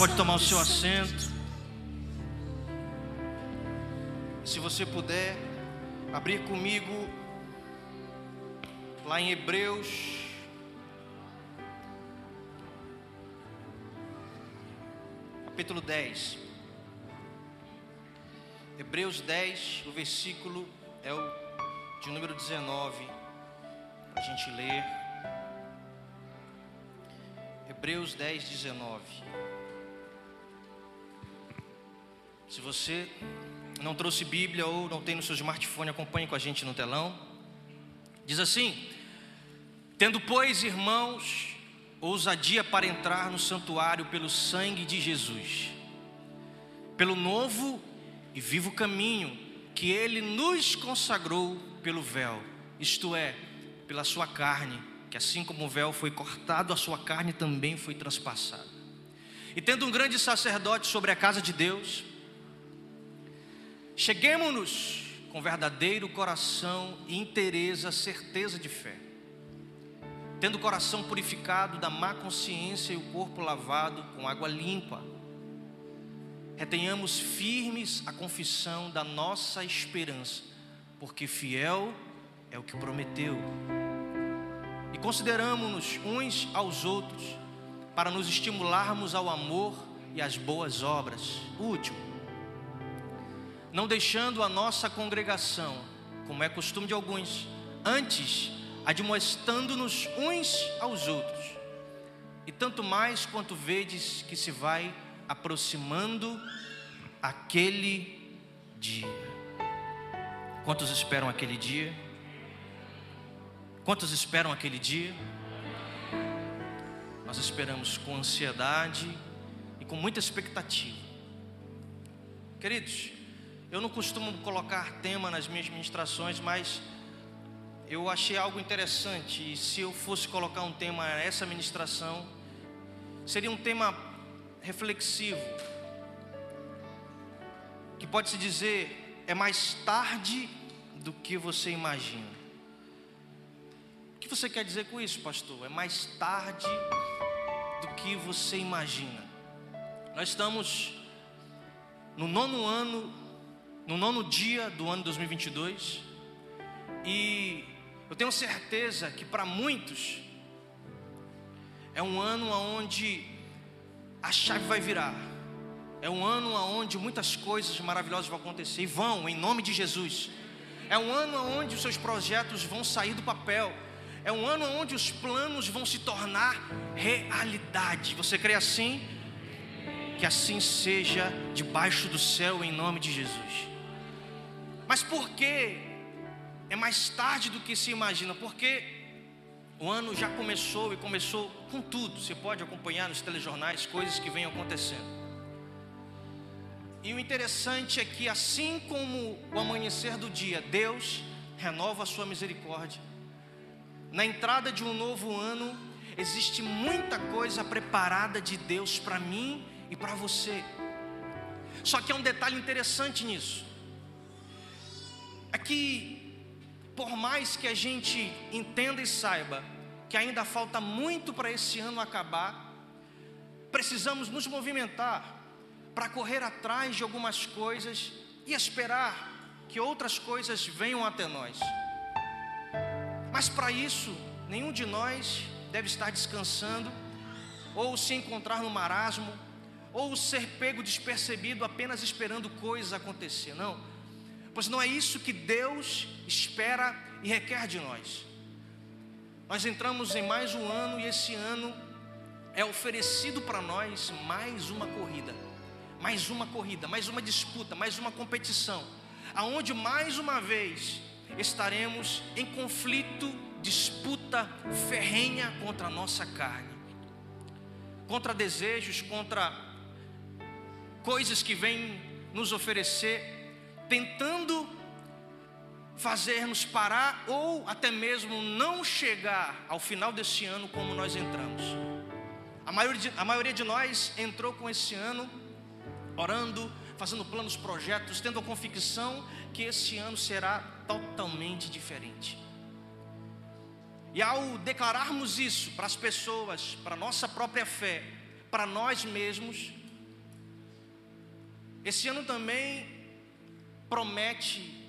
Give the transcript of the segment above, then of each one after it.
pode tomar o seu assento. Se você puder, abrir comigo lá em Hebreus. Capítulo 10. Hebreus 10, o versículo é o de número 19, para a gente ler. Hebreus 10, 19. Se você não trouxe Bíblia ou não tem no seu smartphone, acompanhe com a gente no telão. Diz assim: Tendo, pois, irmãos, ousadia para entrar no santuário pelo sangue de Jesus, pelo novo e vivo caminho que ele nos consagrou pelo véu, isto é, pela sua carne, que assim como o véu foi cortado, a sua carne também foi transpassada. E tendo um grande sacerdote sobre a casa de Deus, cheguemos-nos com verdadeiro coração, inteireza, certeza de fé, tendo o coração purificado da má consciência e o corpo lavado com água limpa, retenhamos firmes a confissão da nossa esperança, porque fiel é o que prometeu. E consideramos-nos uns aos outros para nos estimularmos ao amor e às boas obras. Último, não deixando a nossa congregação, como é costume de alguns, antes admoestando-nos uns aos outros. E tanto mais quanto vedes que se vai aproximando aquele dia. Quantos esperam aquele dia? Quantos esperam aquele dia? Nós esperamos com ansiedade e com muita expectativa. Queridos, eu não costumo colocar tema nas minhas ministrações, mas eu achei algo interessante. E se eu fosse colocar um tema a essa ministração, seria um tema reflexivo, que pode se dizer é mais tarde do que você imagina. O que você quer dizer com isso, pastor? É mais tarde do que você imagina. Nós estamos no nono ano, no nono dia do ano 2022, e eu tenho certeza que para muitos é um ano onde a chave vai virar. É um ano onde muitas coisas maravilhosas vão acontecer e vão, em nome de Jesus. É um ano onde os seus projetos vão sair do papel. É um ano onde os planos vão se tornar realidade. Você crê assim? Que assim seja debaixo do céu, em nome de Jesus. Mas por que é mais tarde do que se imagina, porque o ano já começou e começou com tudo. Você pode acompanhar nos telejornais coisas que vêm acontecendo. E o interessante é que, assim como o amanhecer do dia, Deus renova a sua misericórdia. Na entrada de um novo ano, existe muita coisa preparada de Deus para mim e para você. Só que há um detalhe interessante nisso. É que por mais que a gente entenda e saiba que ainda falta muito para esse ano acabar, precisamos nos movimentar para correr atrás de algumas coisas e esperar que outras coisas venham até nós. Mas para isso, nenhum de nós deve estar descansando, ou se encontrar no marasmo, ou ser pego despercebido apenas esperando coisas acontecer. Não pois não é isso que Deus espera e requer de nós. Nós entramos em mais um ano e esse ano é oferecido para nós mais uma corrida, mais uma corrida, mais uma disputa, mais uma competição, aonde mais uma vez estaremos em conflito, disputa ferrenha contra a nossa carne, contra desejos, contra coisas que vêm nos oferecer tentando fazer-nos parar ou até mesmo não chegar ao final desse ano como nós entramos. A maioria, de, a maioria de nós entrou com esse ano orando, fazendo planos, projetos, tendo a convicção que esse ano será totalmente diferente. E ao declararmos isso para as pessoas, para a nossa própria fé, para nós mesmos, Esse ano também promete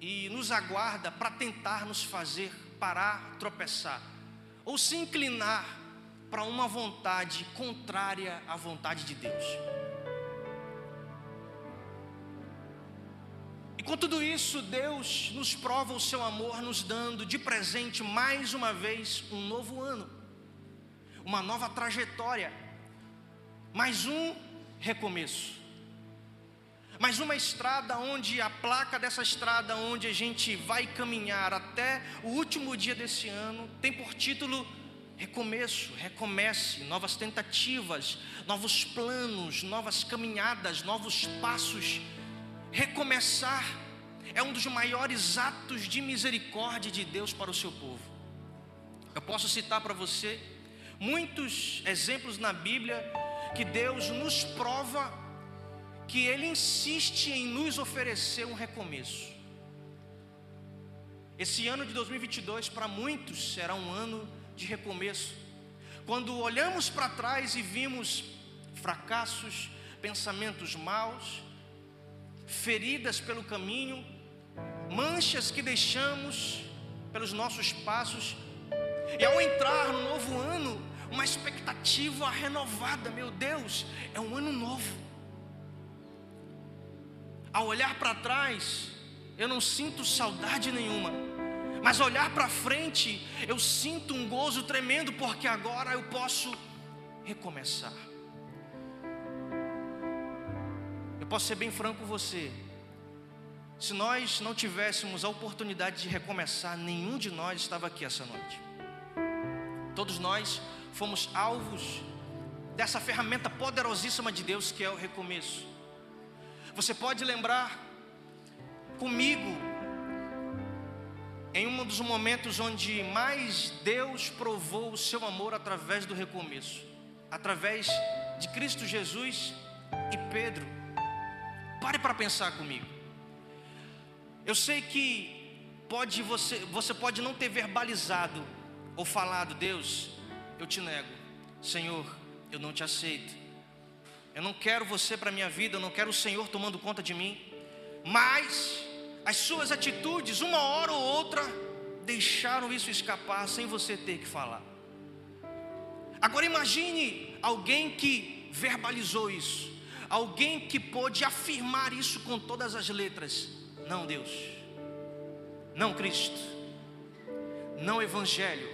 e nos aguarda para tentar nos fazer parar, tropeçar, ou se inclinar para uma vontade contrária à vontade de Deus. E com tudo isso, Deus nos prova o seu amor, nos dando de presente mais uma vez um novo ano, uma nova trajetória, mais um recomeço mas uma estrada onde a placa dessa estrada onde a gente vai caminhar até o último dia desse ano tem por título recomeço, recomece, novas tentativas, novos planos, novas caminhadas, novos passos. Recomeçar é um dos maiores atos de misericórdia de Deus para o seu povo. Eu posso citar para você muitos exemplos na Bíblia que Deus nos prova que Ele insiste em nos oferecer um recomeço. Esse ano de 2022 para muitos será um ano de recomeço. Quando olhamos para trás e vimos fracassos, pensamentos maus, feridas pelo caminho, manchas que deixamos pelos nossos passos, e ao entrar no novo ano, uma expectativa renovada, meu Deus, é um ano novo ao olhar para trás, eu não sinto saudade nenhuma, mas olhar para frente, eu sinto um gozo tremendo, porque agora eu posso recomeçar. Eu posso ser bem franco com você. Se nós não tivéssemos a oportunidade de recomeçar, nenhum de nós estava aqui essa noite. Todos nós fomos alvos dessa ferramenta poderosíssima de Deus que é o recomeço. Você pode lembrar comigo em um dos momentos onde mais Deus provou o seu amor através do recomeço, através de Cristo Jesus e Pedro. Pare para pensar comigo. Eu sei que pode você, você pode não ter verbalizado ou falado, Deus, eu te nego. Senhor, eu não te aceito. Eu não quero você para minha vida, eu não quero o Senhor tomando conta de mim. Mas as suas atitudes, uma hora ou outra, deixaram isso escapar sem você ter que falar. Agora imagine alguém que verbalizou isso, alguém que pôde afirmar isso com todas as letras. Não, Deus, não, Cristo, não, Evangelho,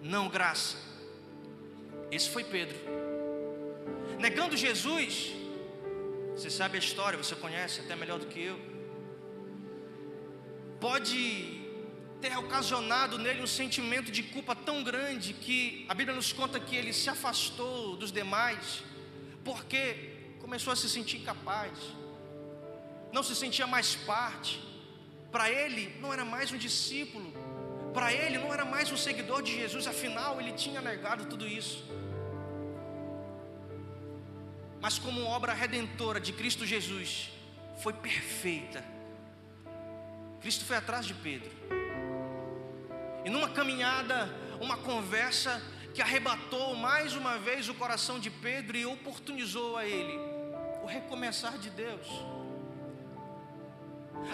não, graça. Esse foi Pedro negando Jesus. Você sabe a história, você conhece até melhor do que eu. Pode ter ocasionado nele um sentimento de culpa tão grande que a Bíblia nos conta que ele se afastou dos demais, porque começou a se sentir incapaz, não se sentia mais parte. Para ele não era mais um discípulo, para ele não era mais um seguidor de Jesus, afinal ele tinha negado tudo isso mas como obra redentora de Cristo Jesus, foi perfeita. Cristo foi atrás de Pedro. E numa caminhada, uma conversa que arrebatou mais uma vez o coração de Pedro e oportunizou a ele o recomeçar de Deus.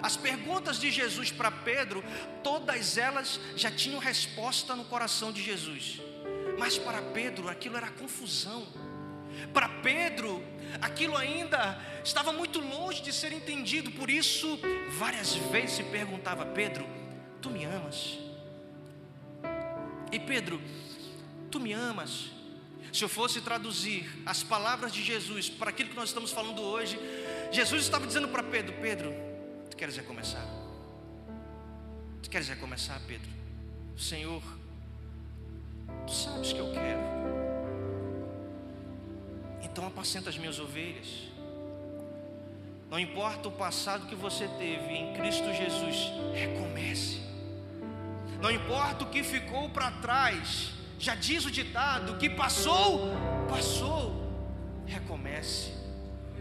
As perguntas de Jesus para Pedro, todas elas já tinham resposta no coração de Jesus. Mas para Pedro aquilo era confusão. Para Pedro, aquilo ainda estava muito longe de ser entendido, por isso, várias vezes se perguntava: Pedro, tu me amas? E Pedro, tu me amas? Se eu fosse traduzir as palavras de Jesus para aquilo que nós estamos falando hoje, Jesus estava dizendo para Pedro: Pedro, tu queres recomeçar? Tu queres recomeçar, Pedro? Senhor, tu sabes que eu quero. Então apacenta as minhas ovelhas. Não importa o passado que você teve em Cristo Jesus, recomece. Não importa o que ficou para trás, já diz o ditado: que passou, passou. Recomece.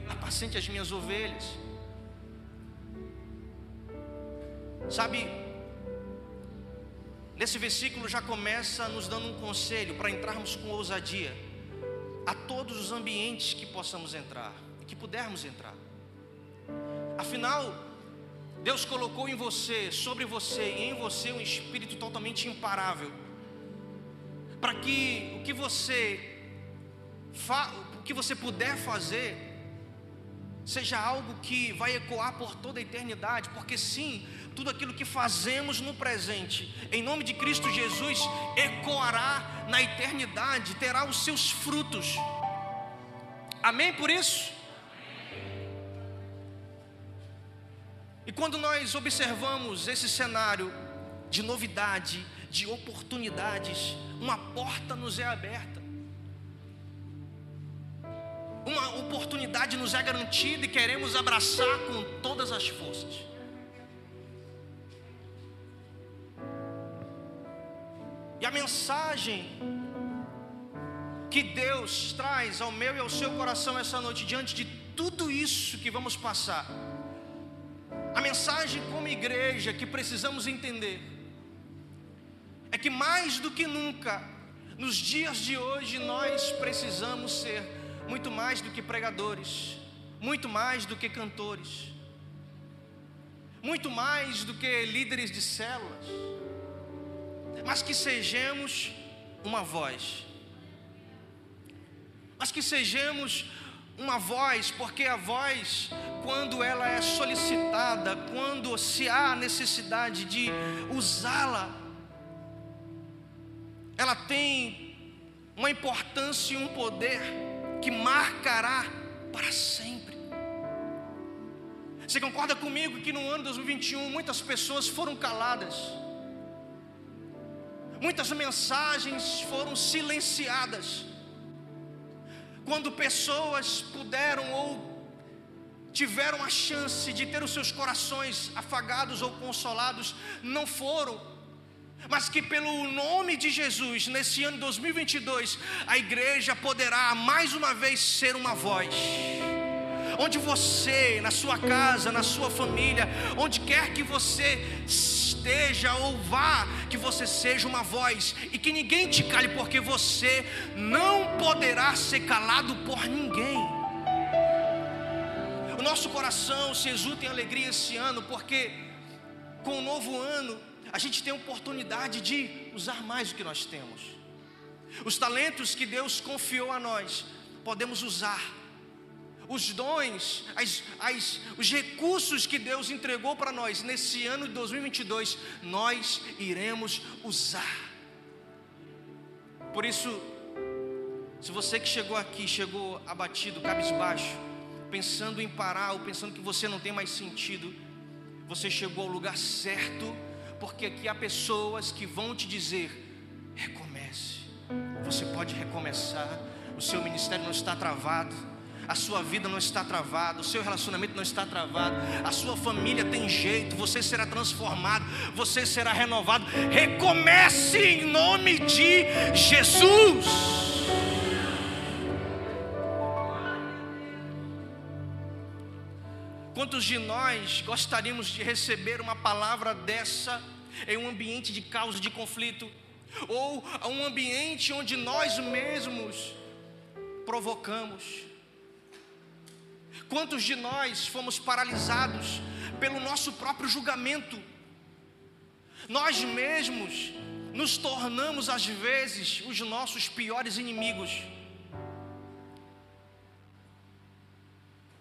Apacente as minhas ovelhas. Sabe, nesse versículo já começa nos dando um conselho para entrarmos com ousadia a todos os ambientes que possamos entrar, que pudermos entrar. Afinal, Deus colocou em você, sobre você e em você um espírito totalmente imparável, para que o que você o que você puder fazer seja algo que vai ecoar por toda a eternidade, porque sim, tudo aquilo que fazemos no presente, em nome de Cristo Jesus, ecoará na eternidade, terá os seus frutos. Amém por isso? E quando nós observamos esse cenário de novidade, de oportunidades, uma porta nos é aberta. Uma oportunidade nos é garantida e queremos abraçar com todas as forças. E a mensagem que Deus traz ao meu e ao seu coração essa noite, diante de tudo isso que vamos passar, a mensagem como igreja que precisamos entender é que mais do que nunca, nos dias de hoje, nós precisamos ser muito mais do que pregadores, muito mais do que cantores, muito mais do que líderes de células, mas que sejamos uma voz, mas que sejamos uma voz, porque a voz, quando ela é solicitada, quando se há necessidade de usá-la, ela tem uma importância e um poder que marcará para sempre. Você concorda comigo que no ano 2021 muitas pessoas foram caladas, muitas mensagens foram silenciadas, quando pessoas puderam ou tiveram a chance de ter os seus corações afagados ou consolados, não foram, mas que pelo nome de Jesus, nesse ano 2022, a igreja poderá mais uma vez ser uma voz. Onde você, na sua casa, na sua família, onde quer que você esteja ou vá, que você seja uma voz e que ninguém te cale, porque você não poderá ser calado por ninguém. O nosso coração se exulta em alegria esse ano, porque com o novo ano a gente tem a oportunidade de usar mais o que nós temos. Os talentos que Deus confiou a nós, podemos usar os dons, as, as, os recursos que Deus entregou para nós nesse ano de 2022, nós iremos usar. Por isso, se você que chegou aqui, chegou abatido, cabisbaixo, pensando em parar ou pensando que você não tem mais sentido, você chegou ao lugar certo, porque aqui há pessoas que vão te dizer: recomece, você pode recomeçar, o seu ministério não está travado a sua vida não está travada, o seu relacionamento não está travado, a sua família tem jeito, você será transformado, você será renovado. Recomece em nome de Jesus. Quantos de nós gostaríamos de receber uma palavra dessa em um ambiente de causa de conflito, ou um ambiente onde nós mesmos provocamos? Quantos de nós fomos paralisados pelo nosso próprio julgamento? Nós mesmos nos tornamos às vezes os nossos piores inimigos.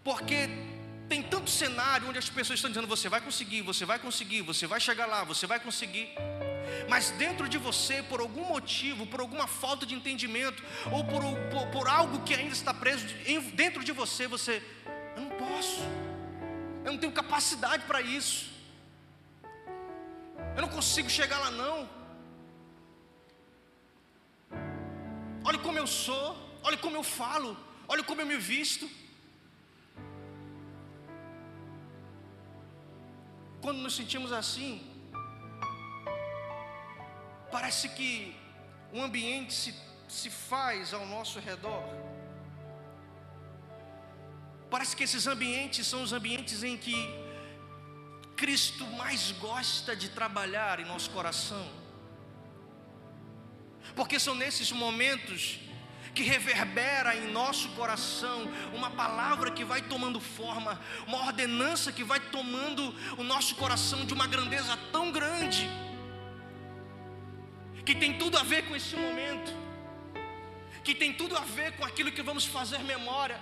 Porque tem tanto cenário onde as pessoas estão dizendo: você vai conseguir, você vai conseguir, você vai chegar lá, você vai conseguir. Mas dentro de você, por algum motivo, por alguma falta de entendimento, ou por, por, por algo que ainda está preso dentro de você, você eu não posso. Eu não tenho capacidade para isso. Eu não consigo chegar lá não. Olha como eu sou, olha como eu falo, olha como eu me visto. Quando nos sentimos assim, parece que o ambiente se, se faz ao nosso redor. Parece que esses ambientes são os ambientes em que Cristo mais gosta de trabalhar em nosso coração. Porque são nesses momentos que reverbera em nosso coração, uma palavra que vai tomando forma, uma ordenança que vai tomando o nosso coração de uma grandeza tão grande, que tem tudo a ver com esse momento, que tem tudo a ver com aquilo que vamos fazer memória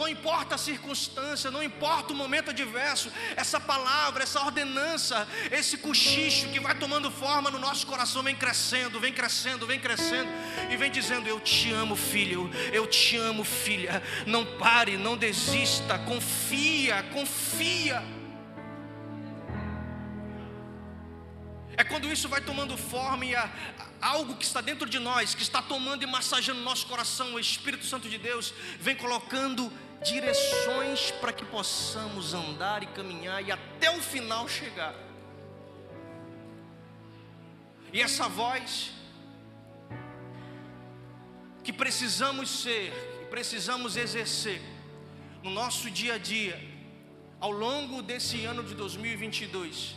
não importa a circunstância, não importa o momento adverso, essa palavra, essa ordenança, esse cochicho que vai tomando forma no nosso coração, vem crescendo, vem crescendo, vem crescendo, e vem dizendo: Eu te amo, filho, eu te amo, filha. Não pare, não desista, confia, confia. É quando isso vai tomando forma e a, algo que está dentro de nós, que está tomando e massageando nosso coração, o Espírito Santo de Deus, vem colocando direções para que possamos andar e caminhar e até o final chegar. E essa voz que precisamos ser, que precisamos exercer no nosso dia a dia, ao longo desse ano de 2022,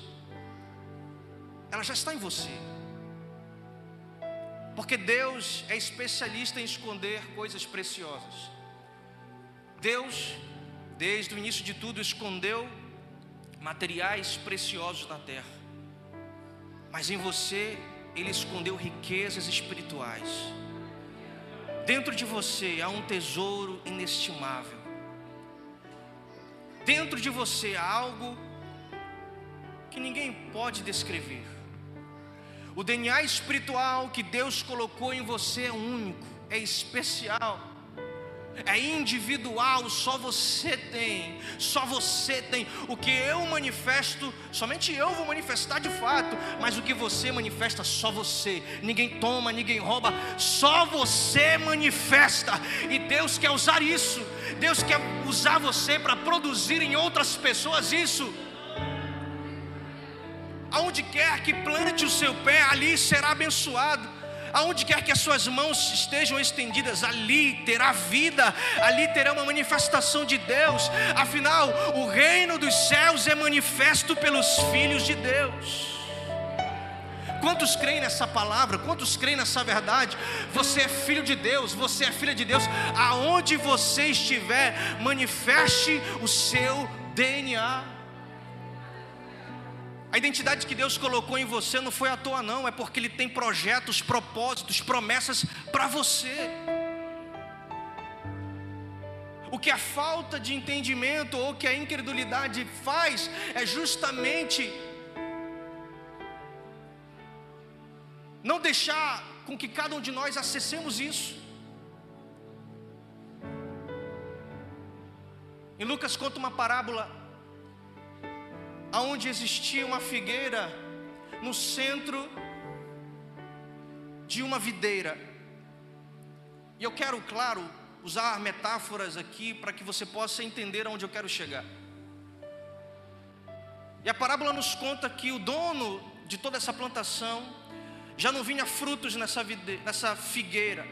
ela já está em você. Porque Deus é especialista em esconder coisas preciosas. Deus, desde o início de tudo, escondeu materiais preciosos na terra, mas em você, Ele escondeu riquezas espirituais. Dentro de você há um tesouro inestimável. Dentro de você há algo que ninguém pode descrever. O DNA espiritual que Deus colocou em você é único, é especial é individual, só você tem, só você tem. O que eu manifesto, somente eu vou manifestar de fato, mas o que você manifesta, só você. Ninguém toma, ninguém rouba, só você manifesta. E Deus quer usar isso, Deus quer usar você para produzir em outras pessoas isso. Aonde quer que plante o seu pé, ali será abençoado aonde quer que as suas mãos estejam estendidas, ali terá vida, ali terá uma manifestação de Deus. Afinal, o reino dos céus é manifesto pelos filhos de Deus. Quantos creem nessa palavra? Quantos creem nessa verdade? Você é filho de Deus, você é filha de Deus. Aonde você estiver, manifeste o seu DNA. A identidade que Deus colocou em você não foi à toa, não, é porque Ele tem projetos, propósitos, promessas para você. O que a falta de entendimento ou que a incredulidade faz é justamente não deixar com que cada um de nós acessemos isso. Em Lucas conta uma parábola aonde existia uma figueira no centro de uma videira. E eu quero, claro, usar metáforas aqui para que você possa entender aonde eu quero chegar. E a parábola nos conta que o dono de toda essa plantação já não vinha frutos nessa, videira, nessa figueira.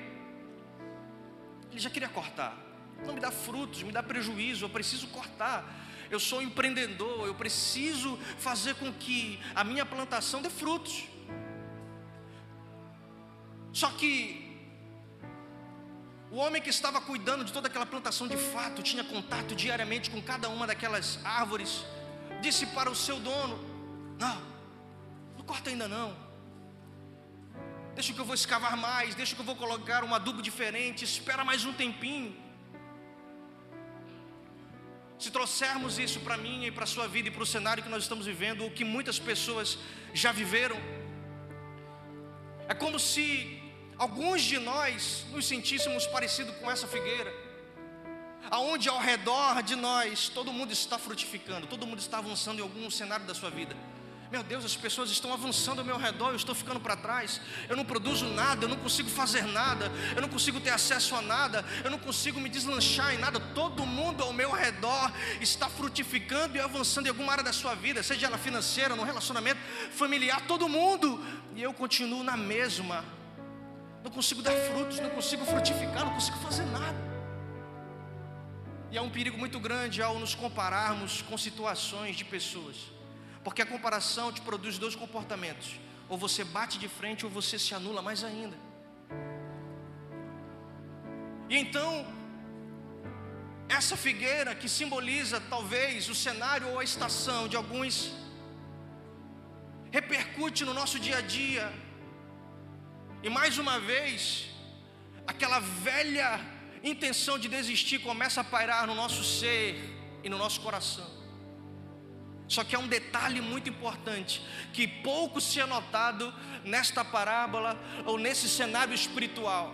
Ele já queria cortar. Não me dá frutos, me dá prejuízo, eu preciso cortar eu sou empreendedor, eu preciso fazer com que a minha plantação dê frutos. Só que o homem que estava cuidando de toda aquela plantação de fato, tinha contato diariamente com cada uma daquelas árvores, disse para o seu dono: Não, não corta ainda não. Deixa que eu vou escavar mais, deixa que eu vou colocar um adubo diferente, espera mais um tempinho. Se trouxermos isso para mim e para a sua vida e para o cenário que nós estamos vivendo, o que muitas pessoas já viveram, é como se alguns de nós nos sentíssemos parecido com essa figueira, aonde ao redor de nós todo mundo está frutificando, todo mundo está avançando em algum cenário da sua vida. Meu Deus, as pessoas estão avançando ao meu redor, eu estou ficando para trás. Eu não produzo nada, eu não consigo fazer nada, eu não consigo ter acesso a nada, eu não consigo me deslanchar em nada. Todo mundo ao meu redor está frutificando e avançando em alguma área da sua vida, seja ela financeira, no relacionamento familiar, todo mundo. E eu continuo na mesma. Não consigo dar frutos, não consigo frutificar, não consigo fazer nada. E há um perigo muito grande ao nos compararmos com situações de pessoas. Porque a comparação te produz dois comportamentos: ou você bate de frente ou você se anula mais ainda. E então, essa figueira que simboliza talvez o cenário ou a estação de alguns, repercute no nosso dia a dia. E mais uma vez, aquela velha intenção de desistir começa a pairar no nosso ser e no nosso coração. Só que é um detalhe muito importante que pouco se é notado nesta parábola ou nesse cenário espiritual.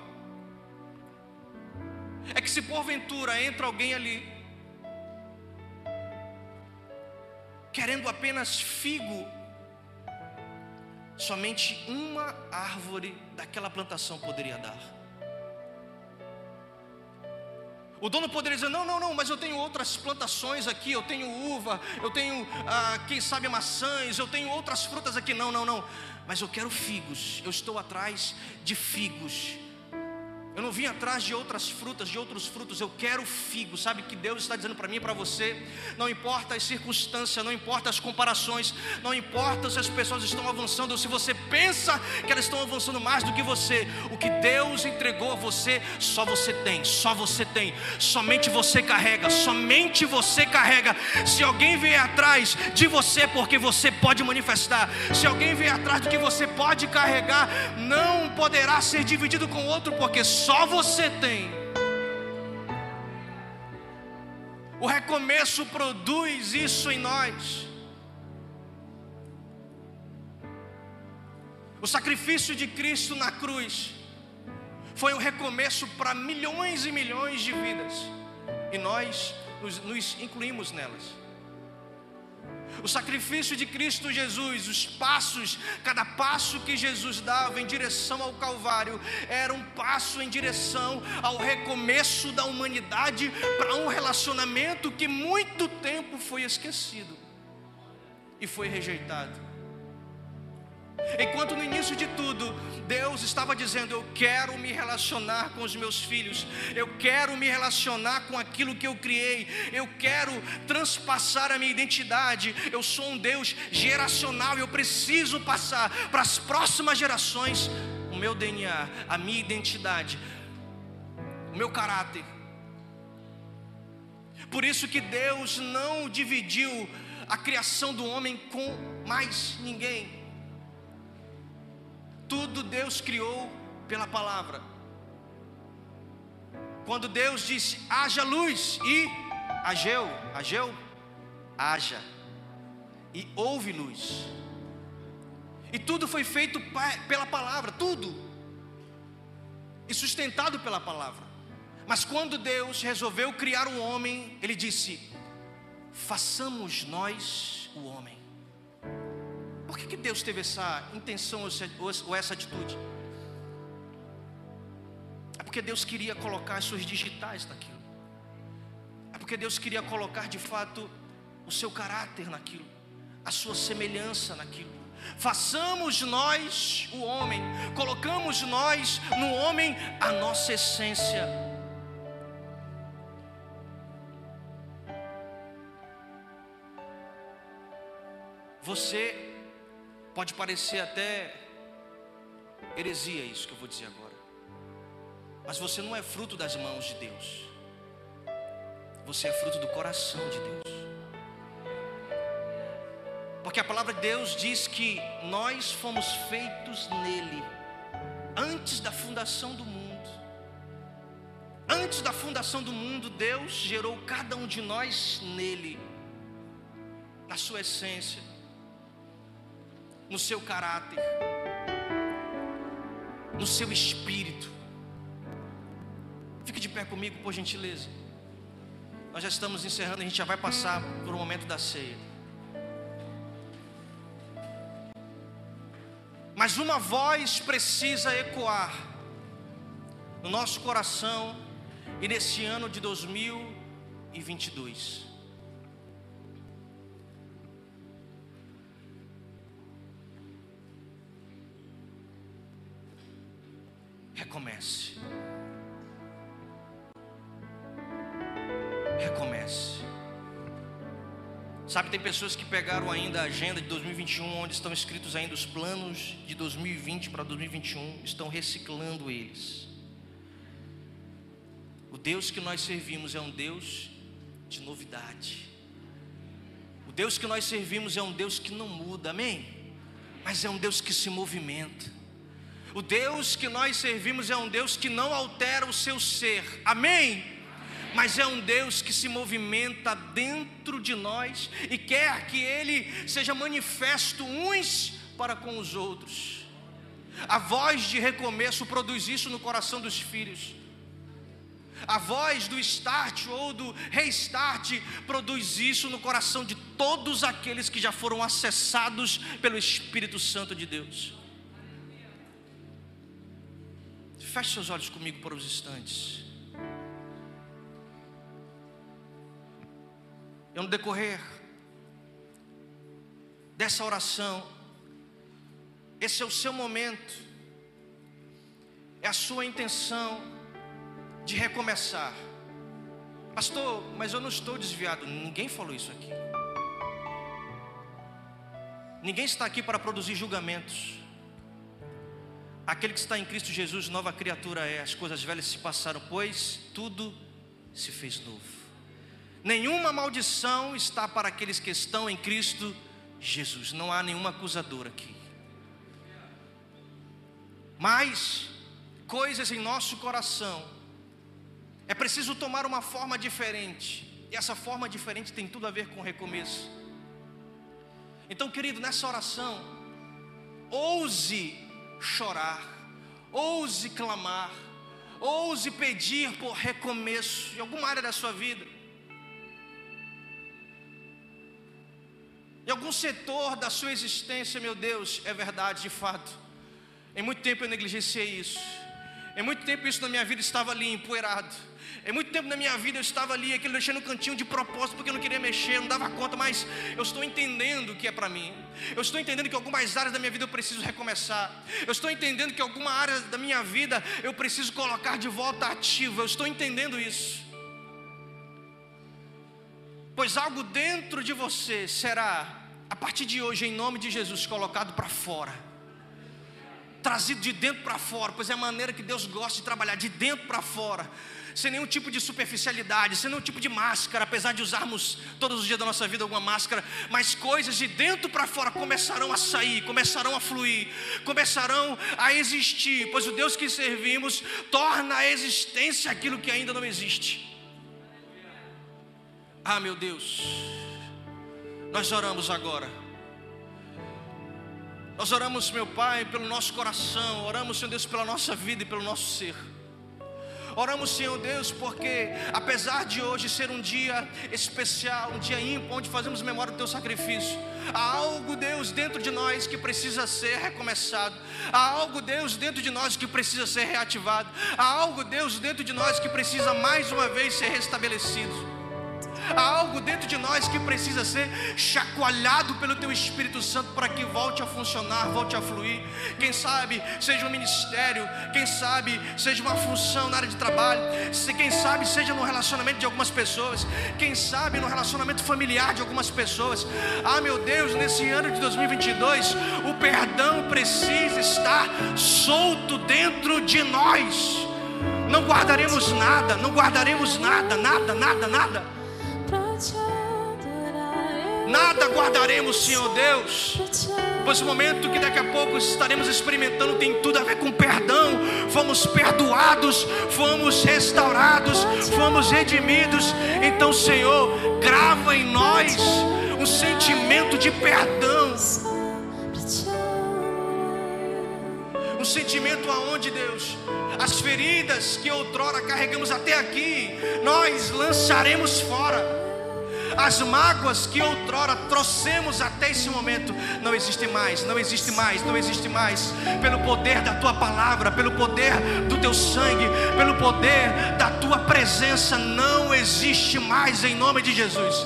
É que se porventura entra alguém ali querendo apenas figo, somente uma árvore daquela plantação poderia dar. O dono poderia dizer: Não, não, não, mas eu tenho outras plantações aqui, eu tenho uva, eu tenho, ah, quem sabe, maçãs, eu tenho outras frutas aqui. Não, não, não, mas eu quero figos, eu estou atrás de figos. Eu não vim atrás de outras frutas, de outros frutos, eu quero figo. Sabe que Deus está dizendo para mim e para você? Não importa as circunstâncias, não importa as comparações, não importa se as pessoas estão avançando ou se você pensa que elas estão avançando mais do que você. O que Deus entregou a você, só você tem, só você tem, somente você carrega, somente você carrega. Se alguém vier atrás de você, porque você pode manifestar, se alguém vier atrás do que você pode carregar, não poderá ser dividido com outro, porque só você tem. O recomeço produz isso em nós. O sacrifício de Cristo na cruz foi um recomeço para milhões e milhões de vidas, e nós nos, nos incluímos nelas. O sacrifício de Cristo Jesus, os passos, cada passo que Jesus dava em direção ao Calvário, era um passo em direção ao recomeço da humanidade para um relacionamento que muito tempo foi esquecido e foi rejeitado. Enquanto no início de tudo, Deus estava dizendo: Eu quero me relacionar com os meus filhos, eu quero me relacionar com aquilo que eu criei, eu quero transpassar a minha identidade. Eu sou um Deus geracional, eu preciso passar para as próximas gerações o meu DNA, a minha identidade, o meu caráter. Por isso que Deus não dividiu a criação do homem com mais ninguém. Tudo Deus criou pela palavra. Quando Deus disse: haja luz e ageu, ageu, haja e houve luz. E tudo foi feito pela palavra, tudo. E sustentado pela palavra. Mas quando Deus resolveu criar um homem, ele disse: façamos nós o homem por que, que Deus teve essa intenção ou essa atitude? É porque Deus queria colocar as suas digitais naquilo. É porque Deus queria colocar de fato o seu caráter naquilo, a sua semelhança naquilo. Façamos nós o homem, colocamos nós no homem a nossa essência. Você Pode parecer até heresia isso que eu vou dizer agora. Mas você não é fruto das mãos de Deus. Você é fruto do coração de Deus. Porque a palavra de Deus diz que nós fomos feitos nele antes da fundação do mundo. Antes da fundação do mundo, Deus gerou cada um de nós nele, na sua essência no seu caráter, no seu espírito. Fique de pé comigo, por gentileza. Nós já estamos encerrando, a gente já vai passar por um momento da ceia. Mas uma voz precisa ecoar no nosso coração e nesse ano de 2022. Recomece. Recomece. Sabe, tem pessoas que pegaram ainda a agenda de 2021, onde estão escritos ainda os planos de 2020 para 2021, estão reciclando eles. O Deus que nós servimos é um Deus de novidade. O Deus que nós servimos é um Deus que não muda, amém? Mas é um Deus que se movimenta. O Deus que nós servimos é um Deus que não altera o seu ser, amém? mas é um Deus que se movimenta dentro de nós e quer que Ele seja manifesto uns para com os outros. A voz de recomeço produz isso no coração dos filhos. A voz do start ou do restart produz isso no coração de todos aqueles que já foram acessados pelo Espírito Santo de Deus. Feche seus olhos comigo por uns instantes. E no decorrer dessa oração, esse é o seu momento, é a sua intenção de recomeçar. Pastor, mas eu não estou desviado. Ninguém falou isso aqui. Ninguém está aqui para produzir julgamentos. Aquele que está em Cristo Jesus, nova criatura é. As coisas velhas se passaram, pois tudo se fez novo. Nenhuma maldição está para aqueles que estão em Cristo Jesus. Não há nenhuma acusadora aqui. Mas coisas em nosso coração é preciso tomar uma forma diferente. E essa forma diferente tem tudo a ver com recomeço. Então, querido, nessa oração, ouse chorar, ouse clamar, ouse pedir por recomeço em alguma área da sua vida. Em algum setor da sua existência, meu Deus, é verdade, de fato. Em muito tempo eu negligenciei isso. Em muito tempo isso na minha vida estava ali empoeirado. Em muito tempo na minha vida eu estava ali, aquele deixando no cantinho de propósito, porque eu não queria mexer, não dava conta, mas eu estou entendendo o que é para mim. Eu estou entendendo que algumas áreas da minha vida eu preciso recomeçar. Eu estou entendendo que alguma área da minha vida eu preciso colocar de volta ativa. Eu estou entendendo isso pois algo dentro de você será, a partir de hoje, em nome de Jesus, colocado para fora, trazido de dentro para fora, pois é a maneira que Deus gosta de trabalhar, de dentro para fora, sem nenhum tipo de superficialidade, sem nenhum tipo de máscara, apesar de usarmos todos os dias da nossa vida alguma máscara, mas coisas de dentro para fora começarão a sair, começarão a fluir, começarão a existir, pois o Deus que servimos torna a existência aquilo que ainda não existe. Ah, meu Deus, nós oramos agora. Nós oramos, meu Pai, pelo nosso coração, oramos, Senhor Deus, pela nossa vida e pelo nosso ser. Oramos, Senhor Deus, porque apesar de hoje ser um dia especial, um dia ímpar, onde fazemos memória do teu sacrifício, há algo, Deus, dentro de nós que precisa ser recomeçado, há algo, Deus, dentro de nós que precisa ser reativado, há algo, Deus, dentro de nós que precisa mais uma vez ser restabelecido. Há algo dentro de nós que precisa ser chacoalhado pelo Teu Espírito Santo para que volte a funcionar, volte a fluir. Quem sabe seja um ministério, quem sabe seja uma função na área de trabalho, quem sabe seja no relacionamento de algumas pessoas, quem sabe no relacionamento familiar de algumas pessoas. Ah, meu Deus, nesse ano de 2022, o perdão precisa estar solto dentro de nós. Não guardaremos nada, não guardaremos nada, nada, nada, nada. Nada guardaremos, Senhor Deus, pois o momento que daqui a pouco estaremos experimentando tem tudo a ver com perdão. Fomos perdoados, fomos restaurados, fomos redimidos. Então, Senhor, grava em nós um sentimento de perdão. Um sentimento aonde, Deus, as feridas que outrora carregamos até aqui, nós lançaremos fora as mágoas que outrora trouxemos até esse momento não existe mais, não existe mais, não existe mais. Pelo poder da tua palavra, pelo poder do teu sangue, pelo poder da tua presença, não existe mais em nome de Jesus.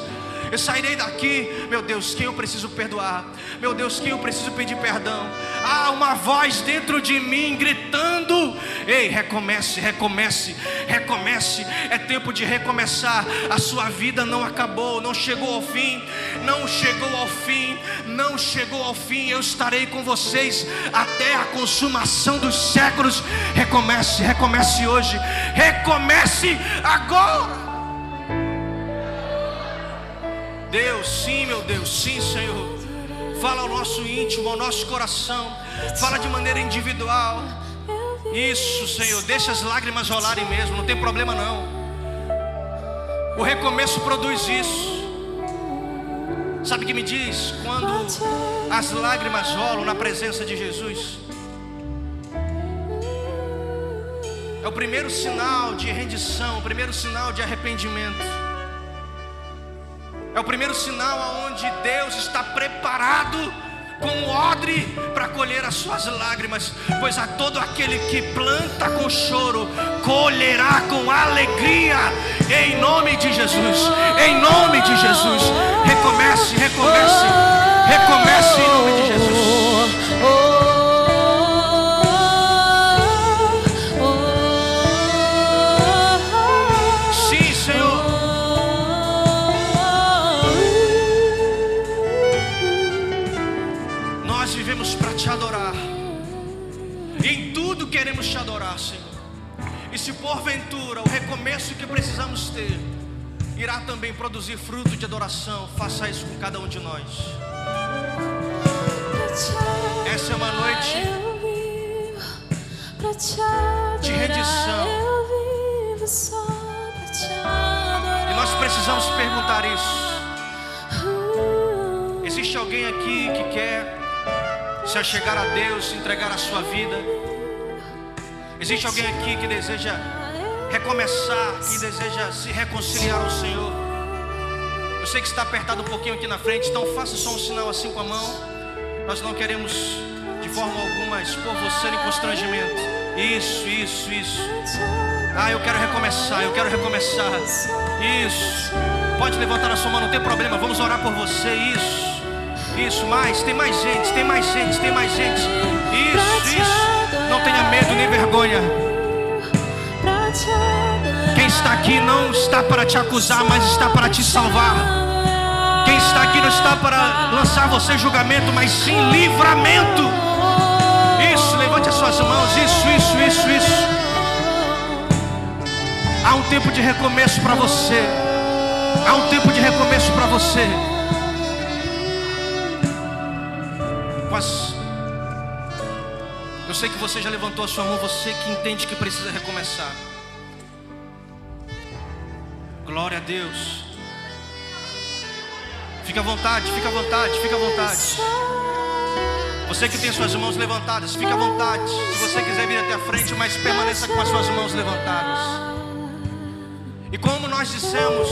Eu sairei daqui, meu Deus, quem eu preciso perdoar? Meu Deus, quem eu preciso pedir perdão? Há uma voz dentro de mim gritando: Ei, recomece, recomece, recomece. É tempo de recomeçar. A sua vida não acabou, não chegou ao fim, não chegou ao fim, não chegou ao fim. Eu estarei com vocês até a consumação dos séculos. Recomece, recomece hoje, recomece agora. Deus, sim, meu Deus, sim, Senhor. Fala ao nosso íntimo, ao nosso coração. Fala de maneira individual. Isso, Senhor. Deixa as lágrimas rolarem mesmo, não tem problema não. O recomeço produz isso. Sabe o que me diz? Quando as lágrimas rolam na presença de Jesus, é o primeiro sinal de rendição, o primeiro sinal de arrependimento. É o primeiro sinal aonde Deus está preparado como odre para colher as suas lágrimas, pois a todo aquele que planta com choro, colherá com alegria, em nome de Jesus, em nome de Jesus. Recomece, recomece, recomece em nome de Jesus. Porventura o recomeço que precisamos ter irá também produzir fruto de adoração, faça isso com cada um de nós. Essa é uma noite de rendição. E nós precisamos perguntar isso. Existe alguém aqui que quer se achegar a Deus, entregar a sua vida? Existe alguém aqui que deseja recomeçar, que deseja se reconciliar ao Senhor? Eu sei que está apertado um pouquinho aqui na frente, então faça só um sinal assim com a mão. Nós não queremos de forma alguma expor você em constrangimento. Isso, isso, isso. Ah, eu quero recomeçar, eu quero recomeçar. Isso. Pode levantar a sua mão, não tem problema. Vamos orar por você. Isso. Isso, mais, tem mais gente, tem mais gente, tem mais gente. Isso, isso. Não tenha medo nem vergonha. Quem está aqui não está para te acusar, mas está para te salvar. Quem está aqui não está para lançar você julgamento, mas sim livramento. Isso, levante as suas mãos. Isso, isso, isso, isso. Há um tempo de recomeço para você. Há um tempo de recomeço para você. Com as eu sei que você já levantou a sua mão, você que entende que precisa recomeçar. Glória a Deus. Fica à vontade, fica à vontade, fica à vontade. Você que tem suas mãos levantadas, fica à vontade. Se você quiser vir até a frente, mas permaneça com as suas mãos levantadas. E como nós dissemos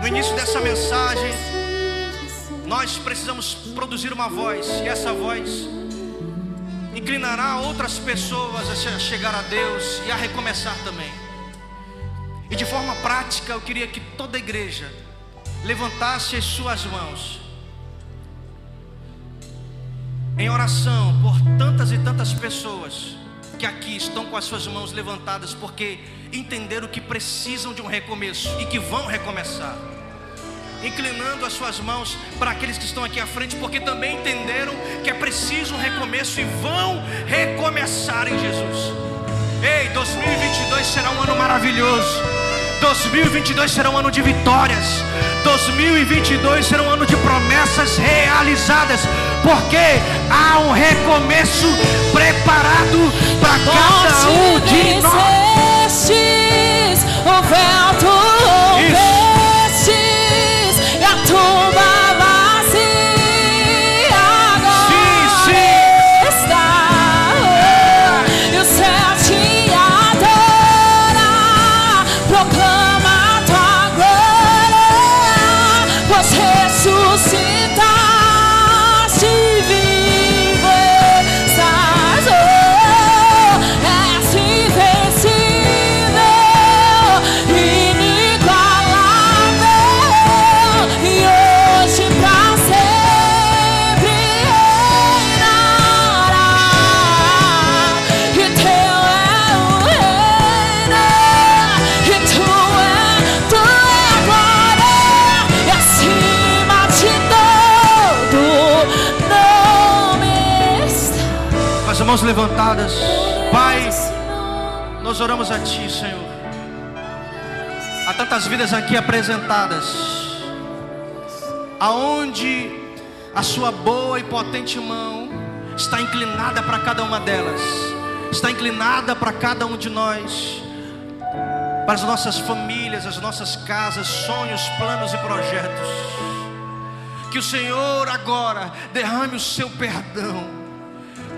no início dessa mensagem, nós precisamos produzir uma voz, e essa voz inclinará outras pessoas a chegar a Deus e a recomeçar também. E de forma prática, eu queria que toda a igreja levantasse as suas mãos em oração por tantas e tantas pessoas que aqui estão com as suas mãos levantadas porque entenderam que precisam de um recomeço e que vão recomeçar inclinando as suas mãos para aqueles que estão aqui à frente, porque também entenderam que é preciso um recomeço e vão recomeçar em Jesus. Ei, 2022 será um ano maravilhoso. 2022 será um ano de vitórias. 2022 será um ano de promessas realizadas, porque há um recomeço preparado para cada um de nós. O vento levantadas. Pai, nós oramos a Ti, Senhor. Há tantas vidas aqui apresentadas, aonde a Sua boa e potente mão está inclinada para cada uma delas, está inclinada para cada um de nós, para as nossas famílias, as nossas casas, sonhos, planos e projetos. Que o Senhor agora derrame o seu perdão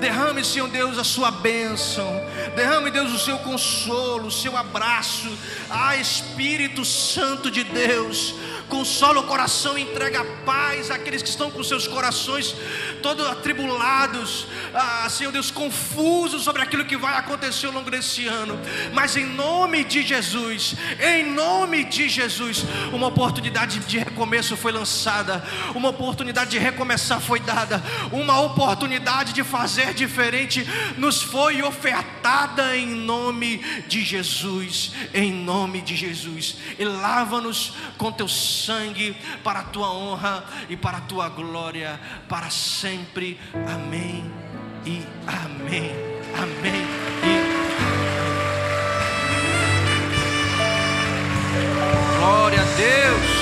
Derrame, Senhor Deus, a sua bênção. Derrame, Deus, o seu consolo, o seu abraço. Ah, Espírito Santo de Deus, consola o coração e entrega paz àqueles que estão com seus corações todos atribulados, ah, Senhor Deus, confusos sobre aquilo que vai acontecer ao longo desse ano. Mas em nome de Jesus, em nome de Jesus, uma oportunidade de recomeço foi lançada, uma oportunidade de recomeçar foi dada, uma oportunidade de fazer diferente nos foi ofertada em nome de Jesus, em nome de Jesus. E lava-nos com teu sangue para a tua honra e para a tua glória para sempre sempre. Amém e amém. Amém e Glória a Deus.